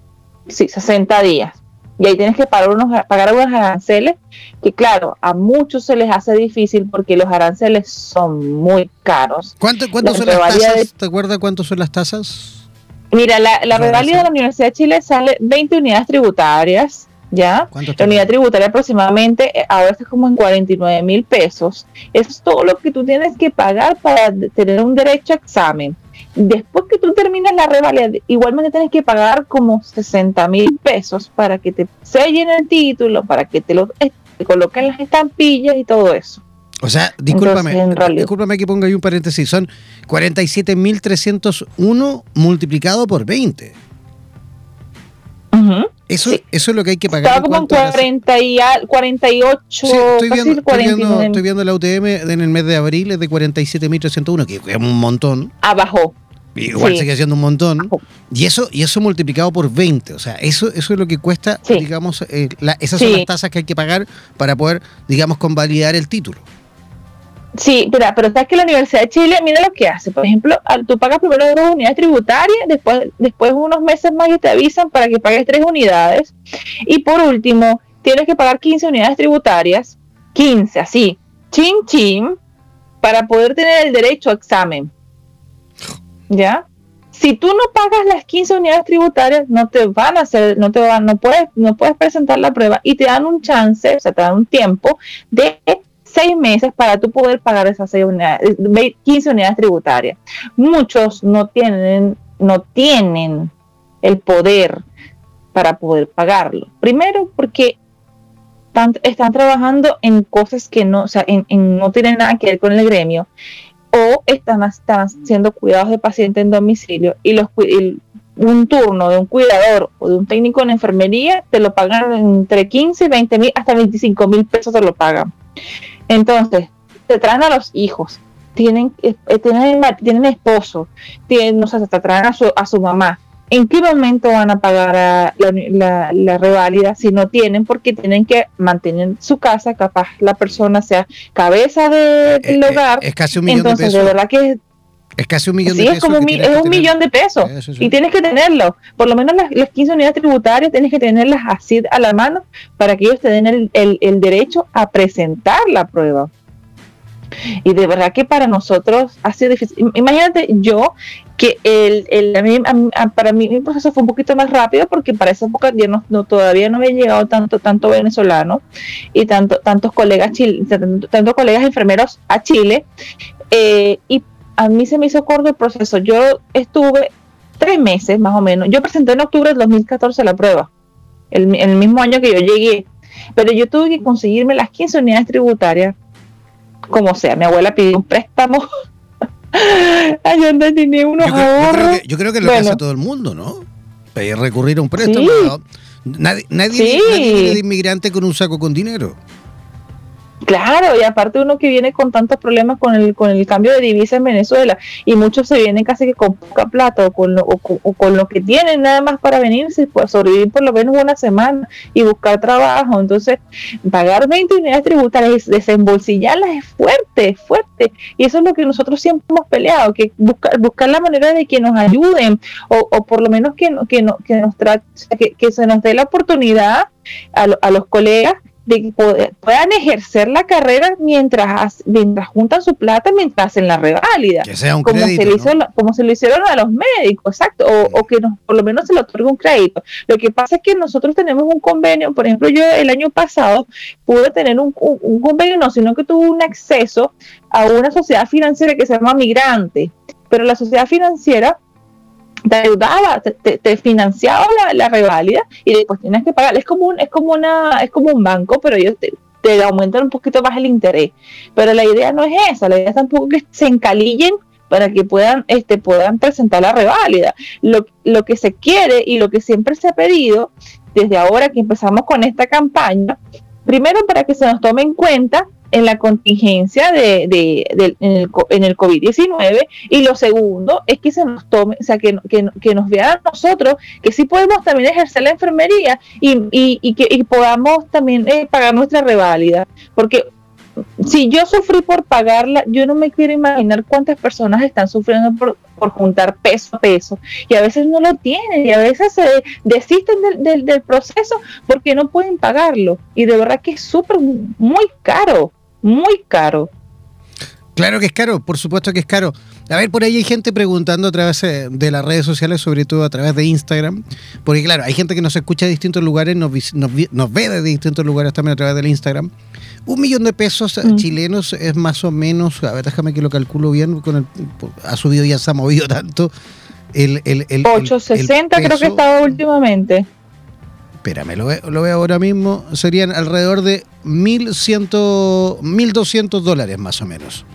Sí, 60 días y ahí tienes que pagar unos, pagar unos aranceles que claro, a muchos se les hace difícil porque los aranceles son muy caros. ¿Cuánto, ¿Cuánto son las tasas? ¿Te acuerdas cuántos son las tasas? Mira, la, la de la Universidad de Chile sale 20 unidades tributarias, ¿ya? La unidad tributaria aproximadamente, eh, ahora está como en 49 mil pesos. Eso es todo lo que tú tienes que pagar para tener un derecho a examen. Después que tú terminas la revalida, igualmente tienes que pagar como 60 mil pesos para que te sellen el título, para que te lo coloquen las estampillas y todo eso. O sea, discúlpame, discúlpame que ponga ahí un paréntesis, son 47.301 multiplicado por 20. Eso, eso es lo que hay que pagar. Estaba como 40 y 48. Sí, estoy, viendo, estoy, viendo, estoy, viendo, la UTM en el mes de abril, es de 47.301, que es un montón. Abajo. Igual sigue siendo un montón. Y eso, y eso multiplicado por 20. O sea, eso, eso es lo que cuesta, digamos, eh, esas son las tasas que hay que pagar para poder, digamos, convalidar el título. Sí, pero, pero sabes que la Universidad de Chile, mira lo que hace. Por ejemplo, tú pagas primero dos unidades tributarias, después, después unos meses más y te avisan para que pagues tres unidades. Y por último, tienes que pagar 15 unidades tributarias, 15, así, chin chin, para poder tener el derecho a examen. ¿Ya? Si tú no pagas las 15 unidades tributarias, no te van a hacer, no te van, no puedes, no puedes presentar la prueba y te dan un chance, o sea, te dan un tiempo de seis meses para tú poder pagar esas seis unidades, 15 unidades tributarias. Muchos no tienen, no tienen el poder para poder pagarlo. Primero porque están, trabajando en cosas que no, o sea, en, no tienen nada que ver con el gremio o están, están haciendo cuidados de paciente en domicilio y los un turno de un cuidador o de un técnico en enfermería te lo pagan entre 15, 20 mil, hasta 25 mil pesos te lo pagan. Entonces, te traen a los hijos, tienen, eh, tienen, tienen esposo, tienen, no sé, te traen a su, a su mamá. ¿En qué momento van a pagar la, la, reválida si no tienen? Porque tienen que mantener su casa, capaz la persona sea cabeza del de, eh, hogar. es casi un millón de pesos. de verdad que es casi un millón de pesos. Es, como es un millón de pesos. Y tienes que tenerlo. Por lo menos las, 15 unidades tributarias tienes que tenerlas así a la mano para que ellos te den el, el, derecho a presentar la prueba. Y de verdad que para nosotros ha sido difícil. Imagínate yo que el, el para mí mi proceso fue un poquito más rápido porque para esa época ya no, todavía no había llegado tanto tanto venezolano y tanto tantos colegas tantos colegas enfermeros a Chile eh, y a mí se me hizo corto el proceso. Yo estuve tres meses más o menos. Yo presenté en octubre del 2014 la prueba, el, el mismo año que yo llegué. Pero yo tuve que conseguirme las 15 unidades tributarias, como sea. Mi abuela pidió un préstamo. Yo no tenía unos yo ahorros. Yo creo que, lo que hace todo el mundo, ¿no? recurrir a un préstamo. Nadie, nadie, nadie viene de inmigrante con un saco con dinero. Claro, y aparte uno que viene con tantos problemas con el, con el cambio de divisa en Venezuela y muchos se vienen casi que con poca plata o con lo, o, con lo que tienen nada más para venirse, pues sobrevivir por lo menos una semana y buscar trabajo. Entonces, pagar 20 unidades tributarias, desembolsillarlas es fuerte, es fuerte. Y eso es lo que nosotros siempre hemos peleado, que buscar, buscar la manera de que nos ayuden o, o por lo menos que, que, no, que, nos que, que se nos dé la oportunidad a, a los colegas de que puedan ejercer la carrera mientras, mientras juntan su plata, mientras hacen la reválida. Que sea un como crédito, se, hizo, como se lo hicieron a los médicos, exacto, o, que nos, por lo menos se le otorgue un crédito. Lo que pasa es que nosotros tenemos un convenio, por ejemplo, yo el año pasado pude tener un, un convenio, no, sino que tuve un acceso a una sociedad financiera que se llama Migrante, pero la sociedad financiera te ayudaba, te, financiaba la, la, reválida y después tienes que pagar. Es como un, es como una, es como un banco, pero ellos te, te aumentan un poquito más el interés. Pero la idea no es esa, la idea es tampoco que se encalillen para que puedan, este, puedan presentar la reválida. Lo, lo que se quiere y lo que siempre se ha pedido desde ahora que empezamos con esta campaña, primero para que se nos tome en cuenta en la contingencia de, de, en el, en el COVID-19 y lo segundo es que se nos tome, o sea, que, que, nos vean nosotros que sí podemos también ejercer la enfermería y, y, que y podamos también eh, pagar nuestra reválida, porque si yo sufrí por pagarla, yo no me quiero imaginar cuántas personas están sufriendo por, por juntar peso a peso y a veces no lo tienen y a veces se desisten del, del proceso porque no pueden pagarlo. Y de verdad que es súper muy caro muy caro. Claro que es caro, por supuesto que es caro. A ver, por ahí hay gente preguntando a través eh, de las redes sociales, sobre todo a través de Instagram, porque claro, hay gente que nos escucha de distintos lugares, nos, ve de distintos lugares también a través del Instagram. Un millón de pesos mm. chilenos es más o menos, a ver, déjame que lo calculo bien, con el, ha subido ya se ha movido tanto. El, el, el 860 creo que estaba últimamente espérame, lo, veo ahora mismo, serían alrededor de 1.100, 1.200 dólares más o menos.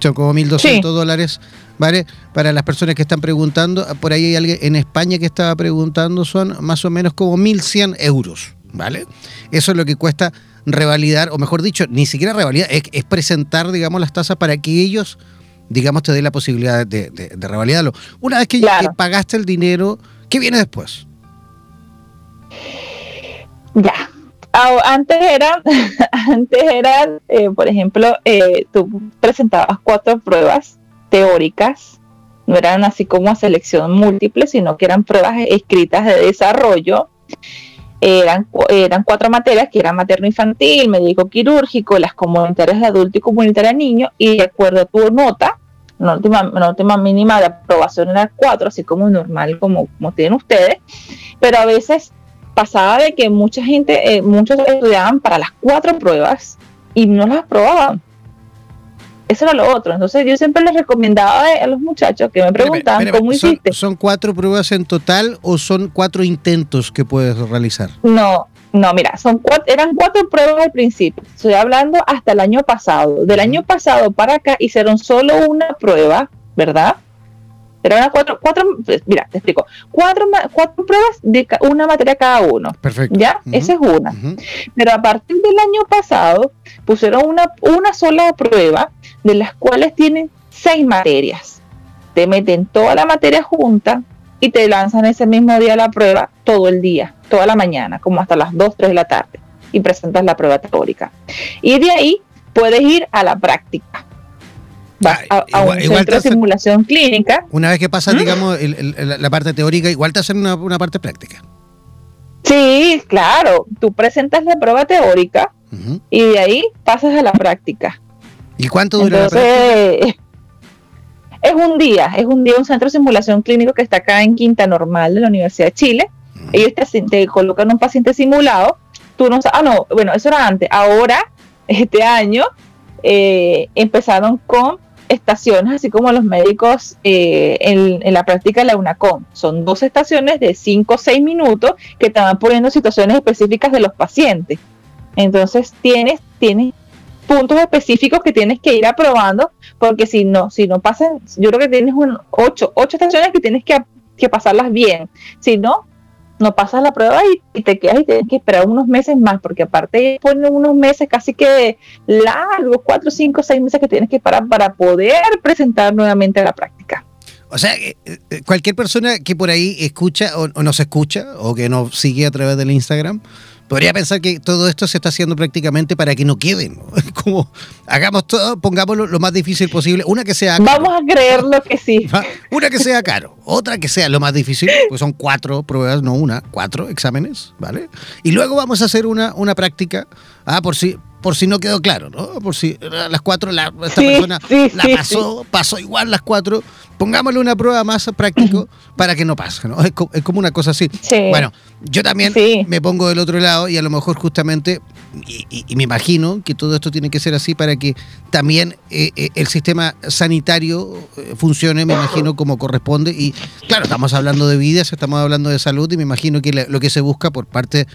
Son como 1.200 dólares, ¿vale? Para las personas que están preguntando, por ahí hay alguien en España que estaba preguntando, son más o menos como 1.100 euros, ¿vale? Eso es lo que cuesta revalidar, o mejor dicho, ni siquiera revalidar, es, presentar, digamos, las tasas para que ellos, digamos, te den la posibilidad de, revalidarlo. Una vez que, que pagaste el dinero, ¿qué viene después? Ya. Antes era, antes era, eh, por ejemplo, eh, tú presentabas cuatro pruebas teóricas, no eran así como selección múltiple, sino que eran pruebas escritas de desarrollo. Eran, eran cuatro materias que eran materno infantil, médico quirúrgico, las comunitarias de adulto y comunitarias de niño, y de acuerdo a tu nota, la última mínima de aprobación era cuatro, así como normal, como tienen ustedes, pero a veces pasaba de que mucha gente, eh, muchos estudiaban para las cuatro pruebas y no las aprobaban. Eso era lo otro. Entonces yo siempre les recomendaba a los muchachos que me preguntaban cómo ¿son, hiciste. ¿Son cuatro pruebas en total o son cuatro intentos que puedes realizar? No, no, mira, son cuatro, eran cuatro pruebas al principio. Estoy hablando hasta el año pasado. Del año pasado para acá hicieron solo una prueba, ¿verdad? Eran cuatro, cuatro, pues, mira, te explico. Cuatro, cuatro pruebas de una materia cada uno. Perfecto. ¿Ya? Esa es una. Pero a partir del año pasado pusieron una, una sola prueba de las cuales tienen seis materias. Te meten toda la materia junta y te lanzan ese mismo día la prueba todo el día, toda la mañana, como hasta las 2, 3 de la tarde, y presentas la prueba teórica. Y de ahí puedes ir a la práctica. Vas ah, a, un centro de simulación clínica. Una vez que pasas, ¿Mm? digamos, la parte teórica, igual te hacen una, parte práctica. Sí, claro. Tú presentas la prueba teórica y de ahí pasas a la práctica. ¿Y cuánto dura Entonces, Es un día, es un día un centro de simulación clínico que está acá en Quinta Normal de la Universidad de Chile. Ellos te, colocan un paciente simulado. Tú no ah, no, bueno, eso era antes. Ahora, este año, eh, empezaron con estaciones, así como los médicos eh, en, la práctica de la UNACOM. Son dos estaciones de 5 o 6 minutos que te van poniendo situaciones específicas de los pacientes. Entonces tienes, tienes puntos específicos que tienes que ir aprobando, porque si no, si no pasan, yo creo que tienes un ocho, ocho estaciones que tienes que, que pasarlas bien. Si no, no pasas la prueba y, te quedas y tienes que esperar unos meses más, porque aparte ponen unos meses casi que largos, cuatro, cinco, seis meses que tienes que parar para poder presentar nuevamente a la práctica. O sea, eh, eh, cualquier persona que por ahí escucha o, o nos escucha o que nos sigue a través del Instagram, podría pensar que todo esto se está haciendo prácticamente para que no queden. Como hagamos todo, pongámoslo lo más difícil posible. Una que sea caro. Vamos a creerlo que sí. Una que sea caro, otra que sea lo más difícil, pues son cuatro pruebas, no una, cuatro exámenes, ¿vale? Y luego vamos a hacer una, una práctica, ah, por si, por si no quedó claro, ¿no? Por si las cuatro, la, esta persona la pasó, pasó igual las cuatro, pongámosle una prueba más práctico para que no pase, ¿no? Es, como una cosa así. Bueno, yo también me pongo del otro lado y a lo mejor justamente, y, me imagino que todo esto tiene que ser así para que también eh, eh, el sistema sanitario eh, funcione, me imagino, como corresponde. Y claro, estamos hablando de vidas, estamos hablando de salud y me imagino que lo que se busca por parte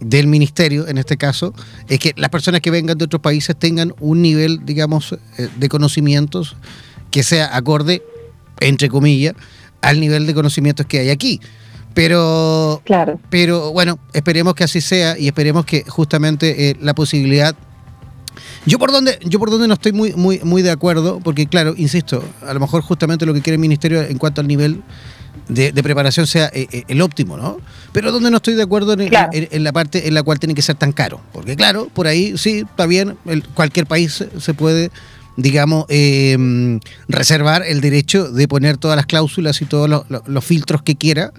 del ministerio, en este caso, es que las personas que vengan de otros países tengan un nivel, digamos, de conocimientos que sea acorde entre comillas, al nivel de conocimientos que hay aquí. Pero, claro. pero bueno, esperemos que así sea y esperemos que justamente eh, la posibilidad yo por donde, yo por donde no estoy muy, muy, muy de acuerdo, porque claro, insisto, a lo mejor justamente lo que quiere el ministerio en cuanto al nivel de, preparación sea eh, eh, el óptimo, ¿no? Pero donde no estoy de acuerdo en, en, la parte en la cual tiene que ser tan caro, porque claro, por ahí sí, está bien, cualquier país se puede digamos, em, reservar el derecho de poner todas las cláusulas y todos los, filtros que quiera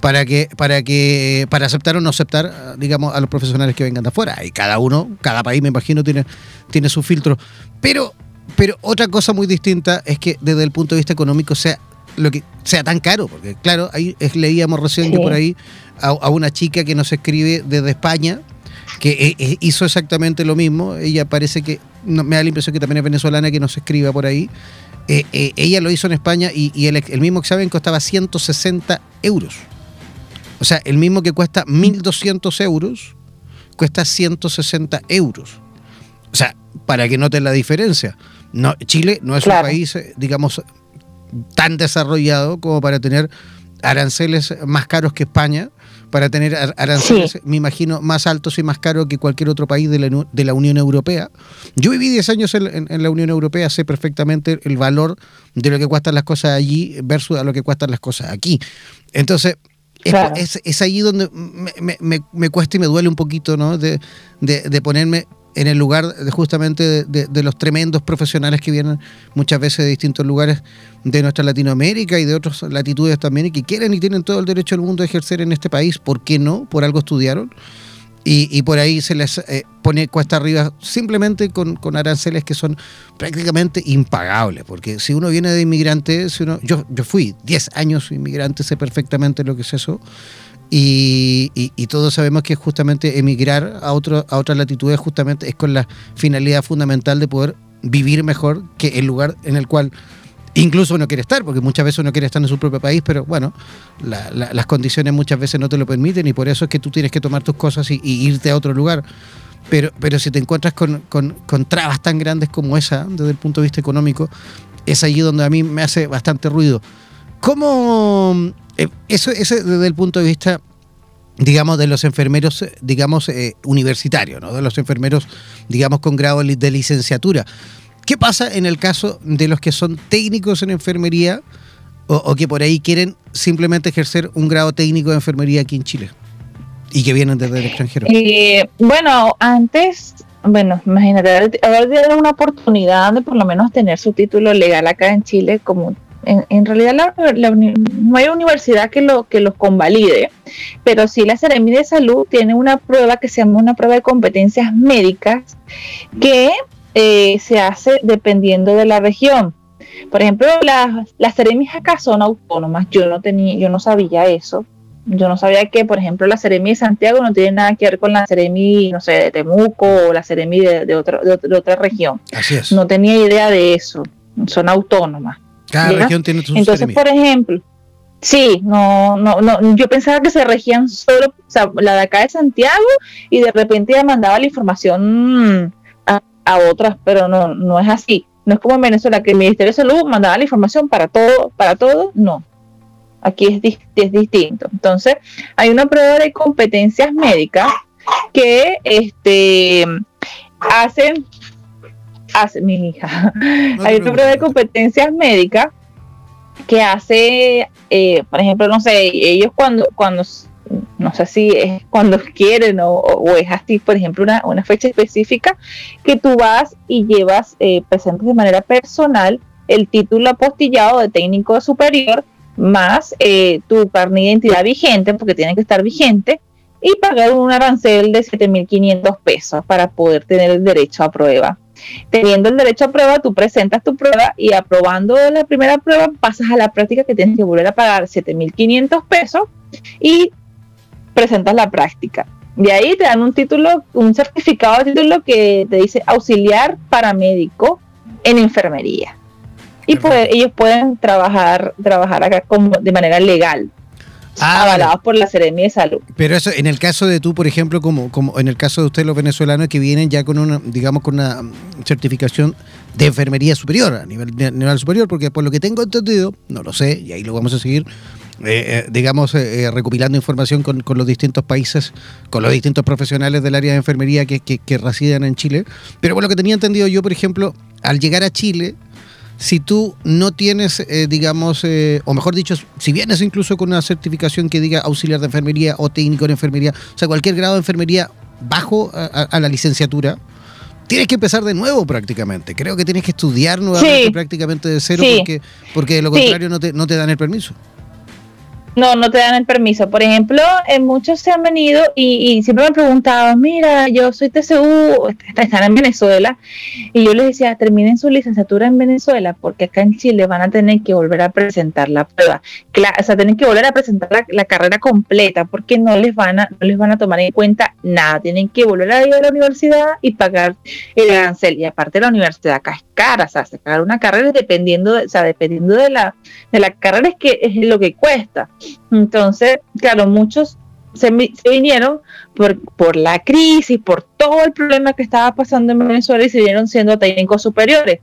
para que para que para aceptar o no aceptar digamos a los profesionales que vengan de afuera. Y cada uno cada país me imagino tiene tiene su filtro pero pero otra cosa muy distinta es que desde el punto de vista económico sea lo que sea tan caro porque claro ahí leíamos recién por ahí a, una chica que nos escribe desde España que eh, eh, hizo exactamente lo mismo. Ella parece que, me da la impresión que también es venezolana, que nos escriba por ahí. Eh, ella lo hizo en España y, el, mismo examen costaba 160 euros. O sea, el mismo que cuesta 1.200 euros, cuesta 160 euros. O sea, para que noten la diferencia. No, Chile no es un país, digamos, tan desarrollado como para tener aranceles más caros que España para tener aranceles, me imagino, más altos y más caros que cualquier otro país de la, de la Unión Europea. Yo viví 10 años en, la Unión Europea, sé perfectamente el valor de lo que cuestan las cosas allí versus a lo que cuestan las cosas aquí. Entonces, es, es, ahí donde me, me, me, cuesta y me duele un poquito, ¿no? De, de, de ponerme en el lugar de, justamente de, los tremendos profesionales que vienen muchas veces de distintos lugares de nuestra Latinoamérica y de otras latitudes también y que quieren y tienen todo el derecho del mundo a ejercer en este país. ¿Por qué no? Por algo estudiaron. Y, por ahí se les eh, pone cuesta arriba simplemente con, aranceles que son prácticamente impagables. Porque si uno viene de inmigrante, si uno, yo, yo fui 10 años inmigrante, sé perfectamente lo que es eso Y, todos sabemos que justamente emigrar a, otro, a otras latitudes justamente es con la finalidad fundamental de poder vivir mejor que el lugar en el cual incluso uno quiere estar, porque muchas veces uno quiere estar en su propio país, pero bueno, las condiciones muchas veces no te lo permiten y por eso es que tú tienes que tomar tus cosas y, irte a otro lugar. Pero, pero si te encuentras con, con, trabas tan grandes como esa, desde el punto de vista económico, es allí donde a mí me hace bastante ruido. ¿Cómo eh, eso, desde el punto de vista, digamos, de los enfermeros, digamos, eh, universitarios, ¿no? De los enfermeros, digamos, con grado de licenciatura. ¿Qué pasa en el caso de los que son técnicos en enfermería o, que por ahí quieren simplemente ejercer un grado técnico de enfermería aquí en Chile y que vienen desde el extranjero? Eh, bueno, antes bueno, imagínate, haber tenido una oportunidad de por lo menos tener su título legal acá en Chile como en, realidad no hay universidad que, lo, que los convalide, pero sí la Seremi de Salud tiene una prueba que se llama una prueba de competencias médicas que eh, se hace dependiendo de la región. Por ejemplo, las, las Ceremis acá son autónomas. Yo no tenía, yo no sabía eso. Yo no sabía que, por ejemplo, la Seremi de Santiago no tiene nada que ver con la Seremi, no sé, de Temuco o la Seremi de, de, otra, de otra región. Así es. No tenía idea de eso. Son autónomas. Cada región tiene sus Entonces, por ejemplo, sí, no, no, no, yo pensaba que se regían solo, o sea, la de acá de Santiago y de repente ya mandaba la información a, otras, pero no, no es así. No es como en Venezuela que el Ministerio de Salud mandaba la información para todo, para todo, no. Aquí es, es distinto. Entonces, hay una prueba de competencias médicas que este hacen hace mi hija. Hay un prueba de competencias médicas que hace, eh, por ejemplo, no sé, ellos cuando, cuando no sé si es cuando quieren o, es así, por ejemplo, una, una, fecha específica, que tú vas y llevas, eh, presentas de manera personal el título apostillado de técnico superior más eh, tu carne de identidad vigente, porque tiene que estar vigente, y pagar un arancel de 7.500 pesos para poder tener el derecho a prueba. Teniendo el derecho a prueba, tú presentas tu prueba y aprobando la primera prueba pasas a la práctica que tienes que volver a pagar 7.500 pesos y presentas la práctica. De ahí te dan un título, un certificado de título que te dice auxiliar paramédico en enfermería. Y ellos pueden trabajar, trabajar acá como de manera legal. Ah, avalados por la Seremi de Salud. Pero eso, en el caso de tú, por ejemplo, como, como en el caso de ustedes los venezolanos que vienen ya con una, digamos, con una certificación de enfermería superior, a nivel, nivel superior, porque por lo que tengo entendido, no lo sé, y ahí lo vamos a seguir, eh, eh, digamos, eh, recopilando información con, los distintos países, con los distintos profesionales del área de enfermería que, que, que residen en Chile. Pero por lo que tenía entendido yo, por ejemplo, al llegar a Chile, si tú no tienes, eh, digamos, eh, o mejor dicho, si vienes incluso con una certificación que diga auxiliar de enfermería o técnico en enfermería, o sea, cualquier grado de enfermería bajo a, la licenciatura, tienes que empezar de nuevo prácticamente. Creo que tienes que estudiar nuevamente prácticamente de cero porque, porque de lo contrario no, te, no te dan el permiso. No, no te dan el permiso. Por ejemplo, muchos se han venido y, siempre me han preguntado, mira, yo soy TCU, están en Venezuela, y yo les decía, terminen su licenciatura en Venezuela, porque acá en Chile van a tener que volver a presentar la prueba. o sea, tienen que volver a presentar la, carrera completa, porque no les van a, no les van a tomar en cuenta nada. Tienen que volver a ir a la universidad y pagar el arancel. Y aparte la universidad acá es cara, o sea, sacar una carrera dependiendo, de, o sea, dependiendo de la, de la carrera es que es lo que cuesta. Entonces, claro, muchos se, vinieron por, la crisis, por todo el problema que estaba pasando en Venezuela y se vinieron siendo técnicos superiores.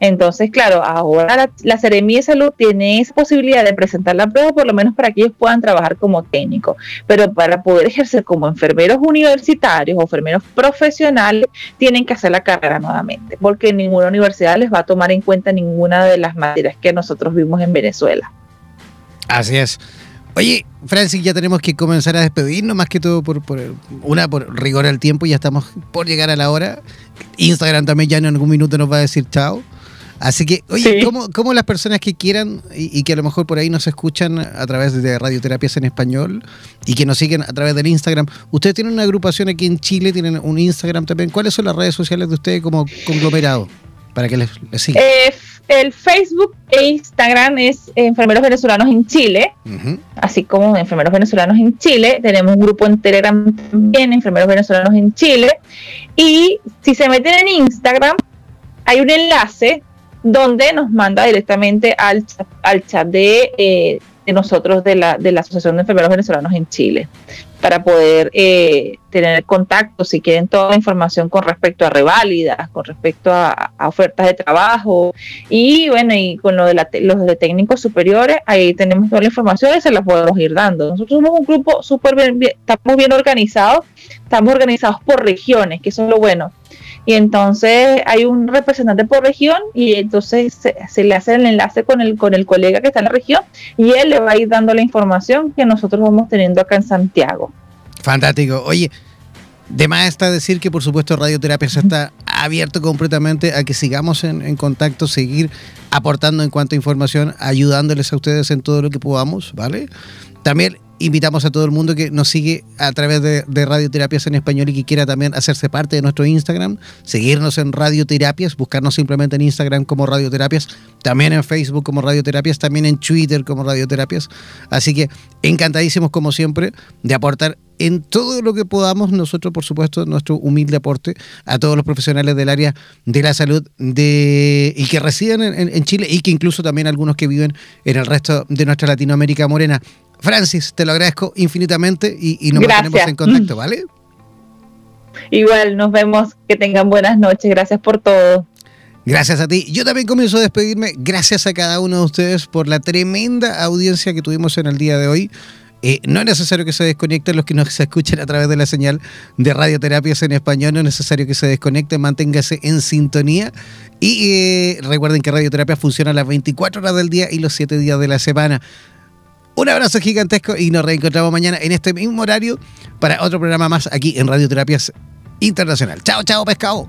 Entonces, claro, ahora la, la de Salud tiene esa posibilidad de presentar la prueba, por lo menos para que ellos puedan trabajar como técnicos. Pero para poder ejercer como enfermeros universitarios o enfermeros profesionales, tienen que hacer la carrera nuevamente, porque ninguna universidad les va a tomar en cuenta ninguna de las materias que nosotros vimos en Venezuela. Así es. Oye, Francis, ya tenemos que comenzar a despedirnos, más que todo por, una por rigor al tiempo, ya estamos por llegar a la hora. Instagram también ya en algún minuto nos va a decir chao. Así que, oye, ¿cómo, las personas que quieran y, que a lo mejor por ahí nos escuchan a través de Radioterapias en Español y que nos siguen a través del Instagram, ustedes tienen una agrupación aquí en Chile, tienen un Instagram también, ¿cuáles son las redes sociales de ustedes como conglomerado? Para que les, sigan. Eh, el Facebook e Instagram es Enfermeros Venezolanos en Chile, así como Enfermeros Venezolanos en Chile. Tenemos un grupo en Telegram también, Enfermeros Venezolanos en Chile. Y si se meten en Instagram, hay un enlace donde nos manda directamente al chat, al chat de, eh, de nosotros de la, de la Asociación de Enfermeros Venezolanos en Chile para poder eh, tener contacto si quieren toda la información con respecto a reválidas, con respecto a, ofertas de trabajo y bueno, y con lo de los de técnicos superiores, ahí tenemos toda la información y se la podemos ir dando. Nosotros somos un grupo súper bien, estamos bien organizados, estamos organizados por regiones, que eso es lo bueno y entonces hay un representante por región y entonces se, le hace el enlace con el, con el colega que está en la región y él le va a ir dando la información que nosotros vamos teniendo acá en Santiago. Fantástico. Oye, de más está decir que por supuesto Radioterapia se está abierto completamente a que sigamos en, en, contacto, seguir aportando en cuanto a información, ayudándoles a ustedes en todo lo que podamos, ¿vale? También invitamos a todo el mundo que nos sigue a través de, Radioterapias en Español y que quiera también hacerse parte de nuestro Instagram, seguirnos en Radioterapias, buscarnos simplemente en Instagram como Radioterapias, también en Facebook como Radioterapias, también en Twitter como Radioterapias. Así que encantadísimos como siempre de aportar en todo lo que podamos nosotros, por supuesto, nuestro humilde aporte a todos los profesionales del área de la salud de, y que residen en Chile y que incluso también algunos que viven en el resto de nuestra Latinoamérica morena. Francis, te lo agradezco infinitamente y, nos mantenemos en contacto, ¿vale? Igual, nos vemos. Que tengan buenas noches. Gracias por todo. Gracias a ti. Yo también comienzo a despedirme. Gracias a cada uno de ustedes por la tremenda audiencia que tuvimos en el día de hoy. Eh, no es necesario que se desconecten los que nos escuchen a través de la señal de radioterapias en español. No es necesario que se desconecten. Manténgase en sintonía. Y eh, recuerden que radioterapia funciona las 24 horas del día y los 7 días de la semana. Un abrazo gigantesco y nos reencontramos mañana en este mismo horario para otro programa más aquí en Radioterapias Internacional. Chao, chao, pescado.